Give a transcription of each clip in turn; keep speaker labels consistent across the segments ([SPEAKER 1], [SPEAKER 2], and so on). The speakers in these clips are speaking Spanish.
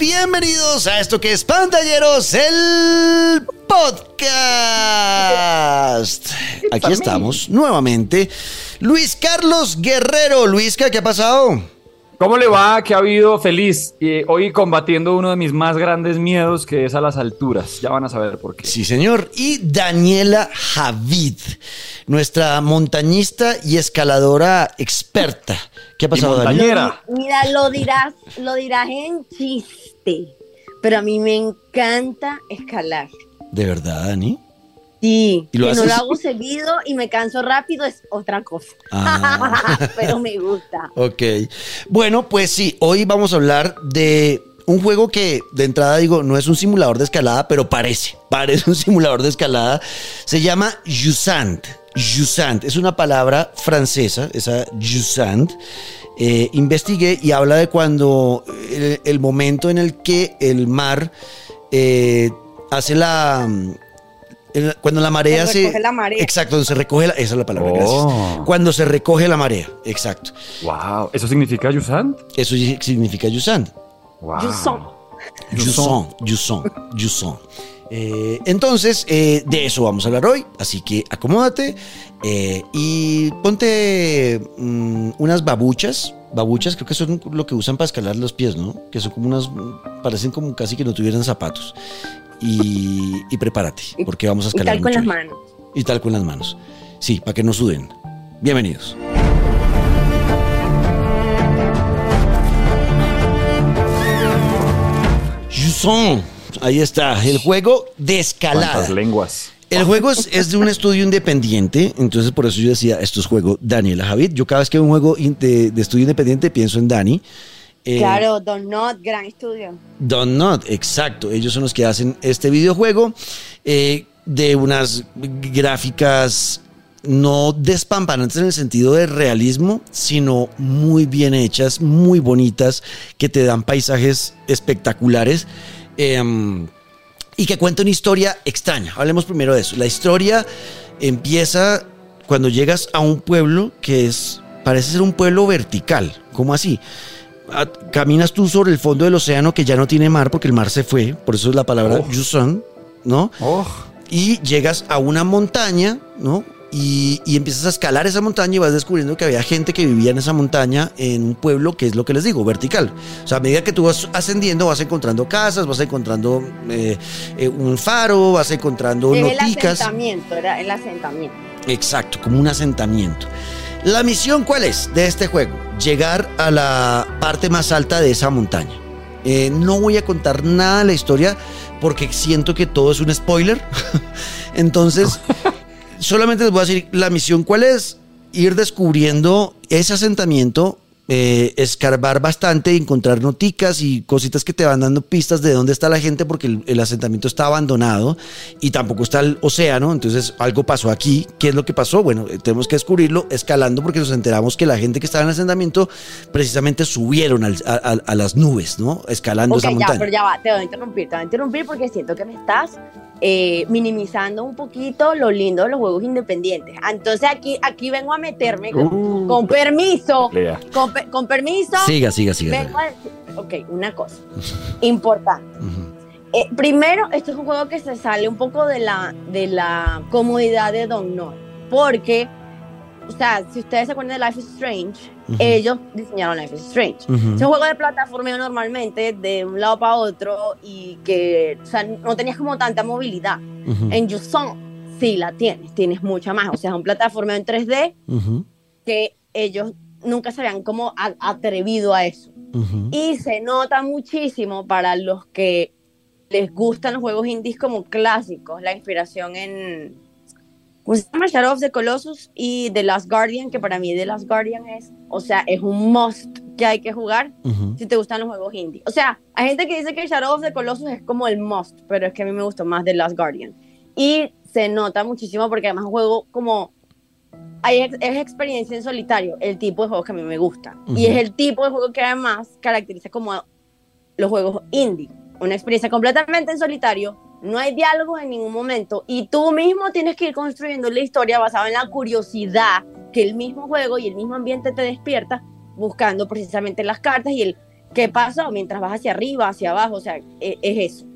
[SPEAKER 1] bienvenidos a esto que es Pantalleros, el podcast. Aquí estamos nuevamente. Luis Carlos Guerrero. Luisca, ¿qué ha pasado?
[SPEAKER 2] ¿Cómo le va? ¿Qué ha habido? Feliz. Y hoy combatiendo uno de mis más grandes miedos, que es a las alturas. Ya van a saber por qué.
[SPEAKER 1] Sí, señor. Y Daniela Javid, nuestra montañista y escaladora experta. ¿Qué ha pasado, Daniela?
[SPEAKER 3] Mira, lo dirás, lo dirás en chiste, pero a mí me encanta escalar.
[SPEAKER 1] ¿De verdad, Dani?
[SPEAKER 3] Sí, que no lo hago seguido y me canso rápido es otra cosa. Ah. Pero me gusta.
[SPEAKER 1] Ok. Bueno, pues sí, hoy vamos a hablar de un juego que de entrada digo, no es un simulador de escalada, pero parece, parece un simulador de escalada. Se llama Jusant. Jusant es una palabra francesa, esa Jusant. Eh, investigué y habla de cuando el, momento en el que el mar eh, hace la cuando la marea se.
[SPEAKER 3] Recoge la marea.
[SPEAKER 1] Exacto, cuando se recoge la. Esa es la palabra, gracias. Oh. Cuando se recoge la marea, exacto.
[SPEAKER 2] Wow. ¿Eso significa Yusant?
[SPEAKER 1] Eso significa Yusant.
[SPEAKER 3] Wow. Yusan.
[SPEAKER 1] Yusan. Yusan. Yusan. Eh, entonces, eh, de eso vamos a hablar hoy. Así que acomódate eh, y ponte mm, unas babuchas. Babuchas creo que son lo que usan para escalar los pies, ¿no? Que son como unas. Parecen como casi que no tuvieran zapatos y, prepárate, porque vamos a escalar.
[SPEAKER 3] Y tal con las manos.
[SPEAKER 1] Y tal con las manos. Sí, para que no suden. Bienvenidos. Jusson, ahí está, el juego de escalada.
[SPEAKER 2] lenguas.
[SPEAKER 1] El juego es, de un estudio independiente, entonces por eso yo decía, esto es juego Daniela Javid. Yo cada vez que veo un juego de, de estudio independiente pienso en Dani.
[SPEAKER 3] Eh, claro, Don Not, gran estudio.
[SPEAKER 1] Don Not, exacto. Ellos son los que hacen este videojuego eh, de unas gráficas no despampanantes en el sentido de realismo, sino muy bien hechas, muy bonitas, que te dan paisajes espectaculares. Em, y que cuenta una historia extraña. Hablemos primero de eso. La historia empieza cuando llegas a un pueblo que es, parece ser un pueblo vertical. ¿Cómo así? caminas tú sobre el fondo del océano que ya no tiene mar porque el mar se fue, por eso es la palabra oh. ¿no?
[SPEAKER 2] Oh.
[SPEAKER 1] Y llegas a una montaña, ¿no? Y, empiezas a escalar esa montaña y vas descubriendo que había gente que vivía en esa montaña en un pueblo que es lo que les digo, vertical. O sea, a medida que tú vas ascendiendo vas encontrando casas, vas encontrando eh, eh, un faro, vas encontrando
[SPEAKER 3] El asentamiento, era el asentamiento.
[SPEAKER 1] Exacto, como un asentamiento. La misión cuál es de este juego? Llegar a la parte más alta de esa montaña. Eh, no voy a contar nada de la historia porque siento que todo es un spoiler. Entonces, solamente les voy a decir la misión cuál es. Ir descubriendo ese asentamiento eh, escarbar bastante, encontrar noticas y cositas que te van dando pistas de dónde está la gente porque el, asentamiento está abandonado y tampoco está el océano, entonces algo pasó aquí. ¿Qué es lo que pasó? Bueno, eh, tenemos que descubrirlo escalando porque nos enteramos que la gente que estaba en el asentamiento precisamente subieron a, las nubes, ¿no? Escalando esa montaña.
[SPEAKER 3] Ya, pero ya va, te voy a interrumpir, te voy a interrumpir porque siento que me estás eh, minimizando un poquito lo lindo de los juegos independientes. Entonces aquí, aquí vengo a meterme con, uh. permiso. Con, permiso.
[SPEAKER 1] Siga, siga, siga.
[SPEAKER 3] ok, una cosa importante. Eh, primero, esto es un juego que se sale un poco de la, de la comodidad de Don No, porque o sea, si ustedes se acuerdan de Life is Strange, ellos diseñaron Life is Strange. Es un juego de plataforma normalmente de un lado para otro y que, o sea, no tenías como tanta movilidad. En Yuson sí la tienes, tienes mucha más. O sea, es un plataforma en 3D que ellos nunca se habían como atrevido a eso. Y se nota muchísimo para los que les gustan los juegos indies como clásicos, la inspiración en pues Shadow of the Colossus y The Last Guardian, que para mí The Last Guardian es, o sea, es un must que hay que jugar si te gustan los juegos indie. O sea, hay gente que dice que Shadow of the Colossus es como el must, pero es que a mí me gustó más The Last Guardian. Y se nota muchísimo porque además un juego como hay, es experiencia en solitario, el tipo de juegos que a mí me gusta. Y es el tipo de juego que además caracteriza como los juegos indie. Una experiencia completamente en solitario, no hay diálogos en ningún momento y tú mismo tienes que ir construyendo la historia basada en la curiosidad que el mismo juego y el mismo ambiente te despierta buscando precisamente las cartas y el qué pasó mientras vas hacia arriba, hacia abajo, o sea, e, es, eso.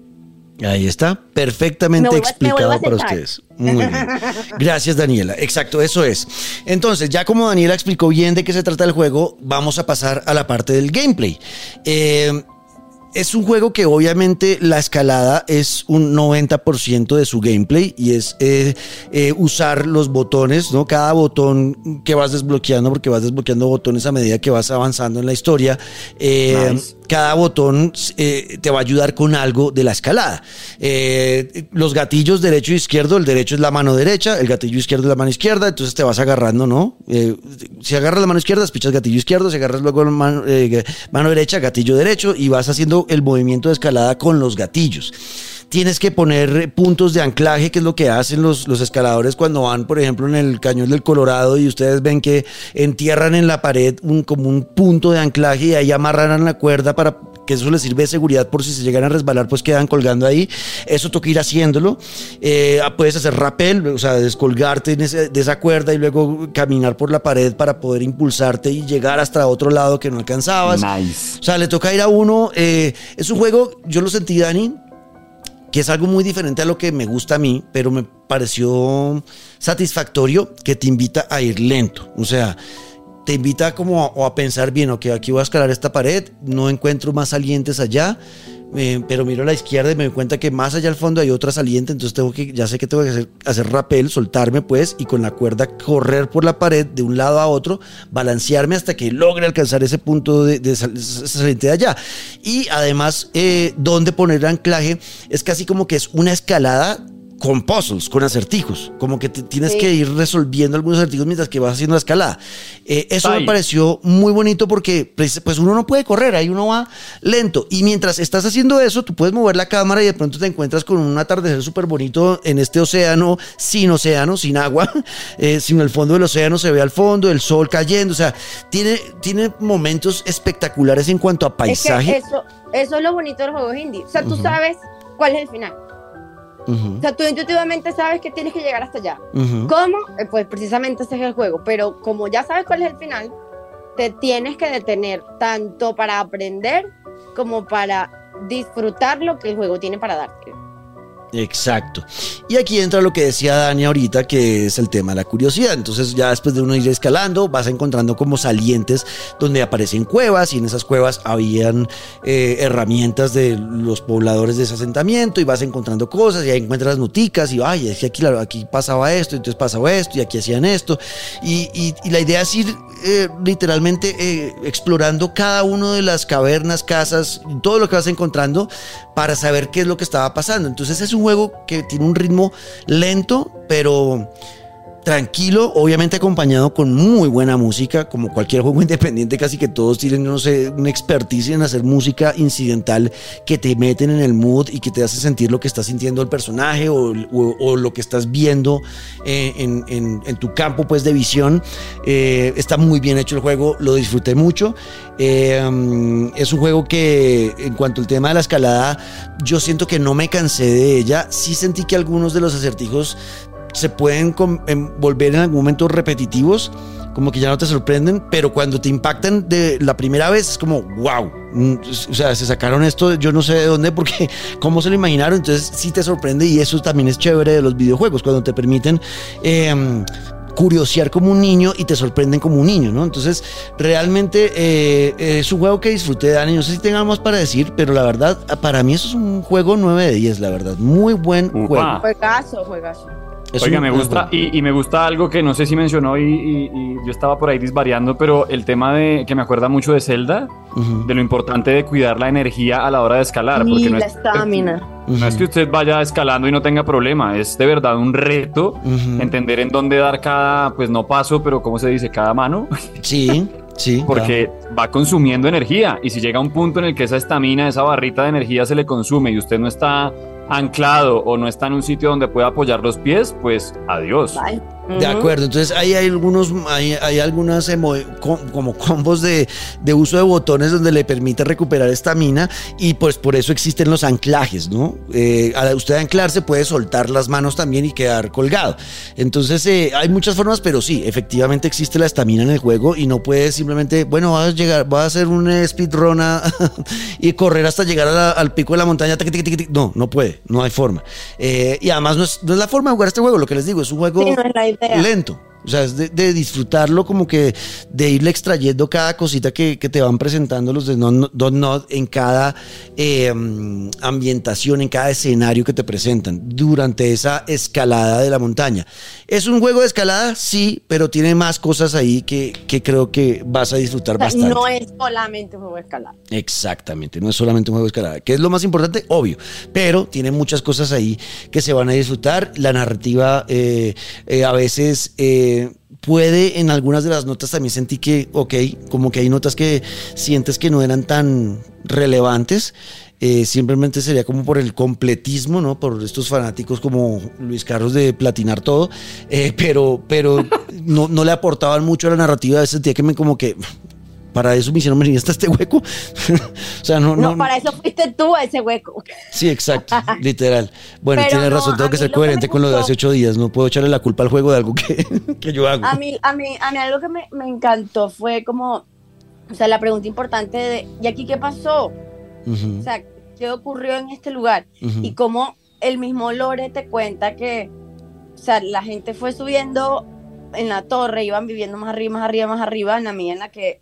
[SPEAKER 1] Ahí está, perfectamente explicado para ustedes. Muy bien. Gracias, Daniela. Exacto, eso es. Entonces, ya como Daniela explicó bien de qué se trata el juego, vamos a pasar a la parte del gameplay. Eh, es un juego que obviamente la escalada es un 90% de su gameplay y es eh, eh, usar los botones, ¿no? Cada botón que vas desbloqueando, porque vas desbloqueando botones a medida que vas avanzando en la historia. Eh, cada botón te va a ayudar con algo de la escalada. los gatillos derecho e izquierdo, el derecho es la mano derecha, el gatillo izquierdo es la mano izquierda, entonces te vas agarrando, ¿no? si agarras la mano izquierda, pichas gatillo izquierdo, si agarras luego la mano, mano derecha, gatillo derecho y vas haciendo el movimiento de escalada con los gatillos. Tienes que poner puntos de anclaje, que es lo que hacen los, los, escaladores cuando van, por ejemplo, en el cañón del Colorado y ustedes ven que entierran en la pared un, como un punto de anclaje y ahí amarran la cuerda para que eso les sirve de seguridad por si se llegan a resbalar, pues quedan colgando ahí. Eso toca ir haciéndolo. Eh, puedes hacer rappel, o sea, descolgarte de esa cuerda y luego caminar por la pared para poder impulsarte y llegar hasta otro lado que no alcanzabas.
[SPEAKER 2] Nice.
[SPEAKER 1] O sea, le toca ir a uno. Eh, es un juego, yo lo sentí, Dani, que es algo muy diferente a lo que me gusta a mí, pero me pareció satisfactorio que te invita a ir lento. O sea, te invita como a, a pensar bien, ok, aquí voy a escalar esta pared, no encuentro más salientes allá, eh, pero miro a la izquierda y me doy cuenta que más allá al fondo hay otra saliente, entonces tengo que, ya sé que tengo que hacer, hacer rappel, soltarme pues y con la cuerda correr por la pared de un lado a otro, balancearme hasta que logre alcanzar ese punto de, saliente de allá. Y además, eh, donde poner el anclaje es casi como que es una escalada con puzzles, con acertijos, como que te tienes sí. que ir resolviendo algunos acertijos mientras que vas haciendo la escalada. Eh, eso me pareció muy bonito porque pues, pues, uno no puede correr, ahí uno va lento. Y mientras estás haciendo eso, tú puedes mover la cámara y de pronto te encuentras con un atardecer súper bonito en este océano, sin océano, sin agua, eh, sin el fondo del océano se ve al fondo, el sol cayendo, o sea, tiene, tiene momentos espectaculares en cuanto a paisaje.
[SPEAKER 3] Es que eso, eso es lo bonito del juego indie. O sea, tú uh -huh. sabes cuál es el final. Uh -huh. O sea, tú intuitivamente sabes que tienes que llegar hasta allá. Uh -huh. ¿Cómo? Eh, pues precisamente ese es el juego. Pero como ya sabes cuál es el final, te tienes que detener tanto para aprender como para disfrutar lo que el juego tiene para darte.
[SPEAKER 1] Exacto. Y aquí entra lo que decía Dani ahorita, que es el tema de la curiosidad. Entonces ya después de uno ir escalando, vas encontrando como salientes donde aparecen cuevas y en esas cuevas habían eh, herramientas de los pobladores de ese asentamiento y vas encontrando cosas y ahí encuentras noticas y, ay, es que aquí, aquí pasaba esto, entonces pasaba esto y aquí hacían esto. Y, la idea es ir eh, literalmente eh, explorando cada una de las cavernas, casas, todo lo que vas encontrando para saber qué es lo que estaba pasando. Entonces es un juego que tiene un ritmo lento, pero tranquilo, obviamente acompañado con muy buena música, como cualquier juego independiente, casi que todos tienen, no sé, una expertise en hacer música incidental que te meten en el mood y que te hace sentir lo que está sintiendo el personaje o, lo que estás viendo eh, en, tu campo pues de visión. Eh, está muy bien hecho el juego, lo disfruté mucho. Eh, es un juego que en cuanto al tema de la escalada, yo siento que no me cansé de ella. Sí sentí que algunos de los acertijos se pueden volver en algún momento repetitivos, como que ya no te sorprenden, pero cuando te impactan de la primera vez es como, wow, mm, o sea, se sacaron esto, yo no sé de dónde, porque cómo se lo imaginaron, entonces sí te sorprende y eso también es chévere de los videojuegos, cuando te permiten... Eh, curiosear como un niño y te sorprenden como un niño, ¿no? Entonces, realmente eh, es un juego que disfruté, Dani. No sé si tenga más para decir, pero la verdad, para mí eso es un juego 9 de 10, la verdad. Muy buen juego.
[SPEAKER 3] Juegazo, juegazo.
[SPEAKER 2] Es Oiga, me gusta y, y, me gusta algo que no sé si mencionó y, y, y, yo estaba por ahí disvariando, pero el tema de que me acuerda mucho de Zelda, uh -huh. de lo importante de cuidar la energía a la hora de escalar.
[SPEAKER 3] Y
[SPEAKER 2] porque
[SPEAKER 3] no
[SPEAKER 2] la
[SPEAKER 3] estamina.
[SPEAKER 2] Uh -huh. No es que usted vaya escalando y no tenga problema, es de verdad un reto uh -huh. entender en dónde dar cada, pues no paso, pero ¿cómo se dice? Cada mano.
[SPEAKER 1] Sí. Sí,
[SPEAKER 2] porque claro. va consumiendo energía y si llega un punto en el que esa estamina, esa barrita de energía se le consume y usted no está anclado o no está en un sitio donde pueda apoyar los pies, pues adiós.
[SPEAKER 1] De acuerdo, entonces ahí hay algunos, hay, hay algunas como combos de, de, uso de botones donde le permite recuperar estamina y pues por eso existen los anclajes, ¿no? Eh, a usted anclarse puede soltar las manos también y quedar colgado. Entonces eh, hay muchas formas, pero sí, efectivamente existe la estamina en el juego y no puede simplemente, bueno, vas a llegar, vas a hacer un speedrun y correr hasta llegar al pico de la montaña. No, no puede, no hay forma. Eh, y además no es, no es, la forma de jugar este juego, lo que les digo, es un juego lento. O sea, es de, disfrutarlo como que de irle extrayendo cada cosita que, te van presentando los de Don Not en cada em, ambientación, en cada escenario que te presentan durante esa escalada de la montaña. ¿Es un juego de escalada? Sí, pero tiene más cosas ahí que, creo que vas a disfrutar bastante.
[SPEAKER 3] No es solamente un juego de escalada.
[SPEAKER 1] Exactamente, no es solamente un juego de escalada. ¿Qué es lo más importante? Obvio, pero tiene muchas cosas ahí que se van a disfrutar. La narrativa eh, eh, a veces... Puede en algunas de las notas también sentí que, ok, como que hay notas que sientes que no eran tan relevantes. Eh, simplemente sería como por el completismo, ¿no? Por estos fanáticos como Luis Carlos de platinar todo, eh, pero, pero no, no, le aportaban mucho a la narrativa. A veces sentía que me como que para eso me hicieron venir hasta este hueco.
[SPEAKER 3] o sea, no, no, para eso fuiste tú a ese hueco.
[SPEAKER 1] Sí, exacto, literal. Bueno, tienes razón, tengo que ser coherente con lo de hace ocho días. No puedo echarle la culpa al juego de algo que, que yo hago.
[SPEAKER 3] A mí, a mí, a mí algo que me, me, encantó fue como, o sea, la pregunta importante de, ¿y aquí qué pasó? O sea, ¿qué ocurrió en este lugar? Y cómo el mismo Lore te cuenta que, o sea, la gente fue subiendo en la torre, iban viviendo más arriba, más arriba, más arriba, en la medida en la que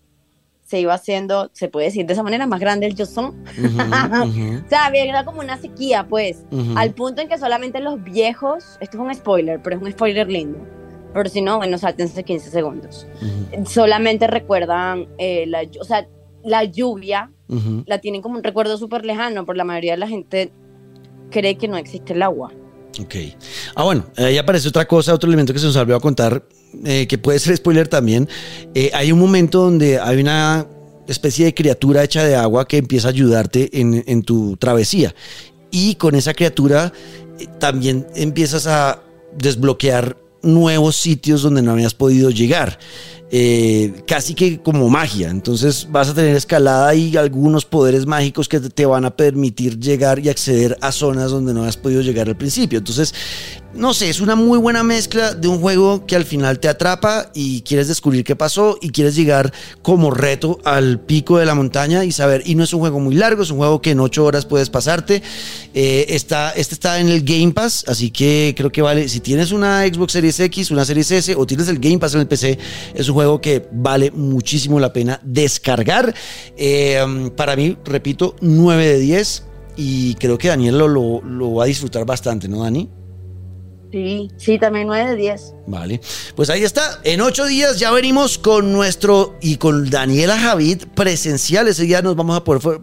[SPEAKER 3] se iba haciendo, se puede decir de esa manera, más grande el Joson. o sea, había como una sequía, pues, al punto en que solamente los viejos, esto es un spoiler, pero es un spoiler lindo, pero si no, bueno, saltense 15 segundos. Solamente recuerdan, eh, la, o sea, la lluvia, la tienen como un recuerdo súper lejano, pero la mayoría de la gente cree que no existe el agua.
[SPEAKER 1] Ok. Ah, bueno, ahí aparece otra cosa, otro elemento que se nos olvidó contar, eh, que puede ser spoiler también. Eh, hay un momento donde hay una especie de criatura hecha de agua que empieza a ayudarte en, tu travesía. Y con esa criatura eh, también empiezas a desbloquear nuevos sitios donde no habías podido llegar. casi que como magia. Entonces vas a tener escalada y algunos poderes mágicos que te van a permitir llegar y acceder a zonas donde no has podido llegar al principio. Entonces no sé, es una muy buena mezcla de un juego que al final te atrapa y quieres descubrir qué pasó y quieres llegar como reto al pico de la montaña y saber, y no es un juego muy largo, es un juego que en ocho horas puedes pasarte. Eh, está, este está en el Game Pass, así que creo que vale, si tienes una Xbox Series X, una Series S o tienes el Game Pass en el PC, es un juego que vale muchísimo la pena descargar. Eh, para mí, repito, 9 de 10 y creo que Daniel lo, lo, lo va a disfrutar bastante, ¿no, Dani?
[SPEAKER 3] Sí, sí, también 9 de 10.
[SPEAKER 1] Vale, pues ahí está. En ocho días ya venimos con nuestro y con Daniela Javid presencial. Ese día nos vamos a poder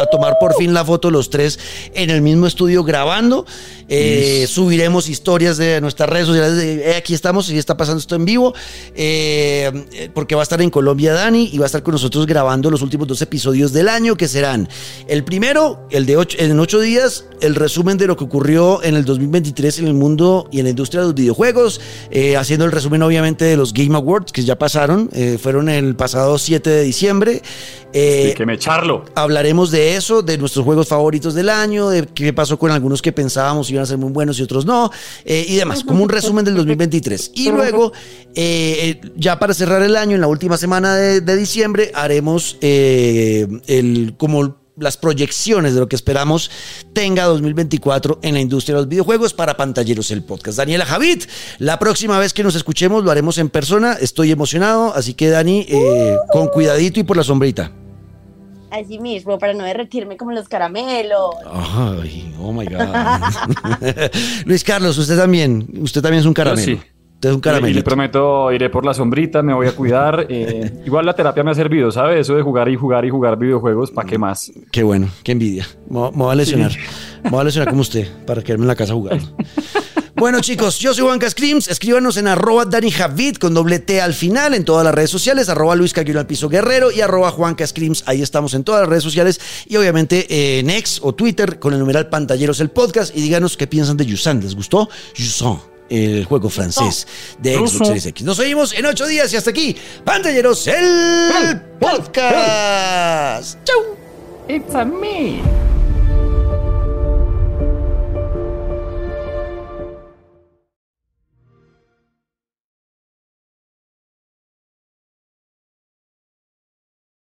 [SPEAKER 1] a tomar por fin la foto los tres en el mismo estudio grabando. Eh, subiremos historias de nuestras redes sociales. Eh, aquí estamos y está pasando esto en vivo. Eh, porque va a estar en Colombia Dani y va a estar con nosotros grabando los últimos dos episodios del año que serán el primero, el de ocho, en ocho días, el resumen de lo que ocurrió en el 2023 en el mundo y en la industria de los videojuegos, eh, haciendo el resumen obviamente de los Game Awards que ya pasaron, eh, fueron el pasado 7 de diciembre.
[SPEAKER 2] Eh, que me echarlo.
[SPEAKER 1] Hablaremos de eso, de nuestros juegos favoritos del año, de qué pasó con algunos que pensábamos iban a ser muy buenos y otros no, y demás, como un resumen del 2023. Y luego, ya para cerrar el año, en la última semana de, de diciembre, haremos el como las proyecciones de lo que esperamos tenga 2024 en la industria de los videojuegos para pantalleros el podcast. Daniela Javid, la próxima vez que nos escuchemos lo haremos en persona, estoy emocionado, así que Dani, eh, con cuidadito y por la sombrita.
[SPEAKER 3] Así mismo, para no derretirme como los caramelos.
[SPEAKER 1] Ay, oh my God. Luis Carlos, usted también, usted también es un caramelo un caramelo.
[SPEAKER 2] Y le prometo, iré por la sombrita, me voy a cuidar. Eh, igual la terapia me ha servido, ¿sabes? Eso de jugar y jugar y jugar videojuegos, ¿para qué más?
[SPEAKER 1] Qué bueno, qué envidia. Me, voy a lesionar. Me voy a lesionar como usted, para quedarme en la casa jugando. Bueno, chicos, yo soy Juanca Screams. Escríbanos en arroba Dani Javid con doble T al final en todas las redes sociales, arroba Luis al Piso Guerrero y arroba Juanca Screams. Ahí estamos en todas las redes sociales y obviamente en X o Twitter con el numeral Pantalleros el podcast. Y díganos qué piensan de Yusan. ¿Les gustó? Yusan. El juego francés de Xbox Series X. Nos oímos en ocho días y hasta aquí, pantalleros, el podcast. Chau.
[SPEAKER 2] It's a me.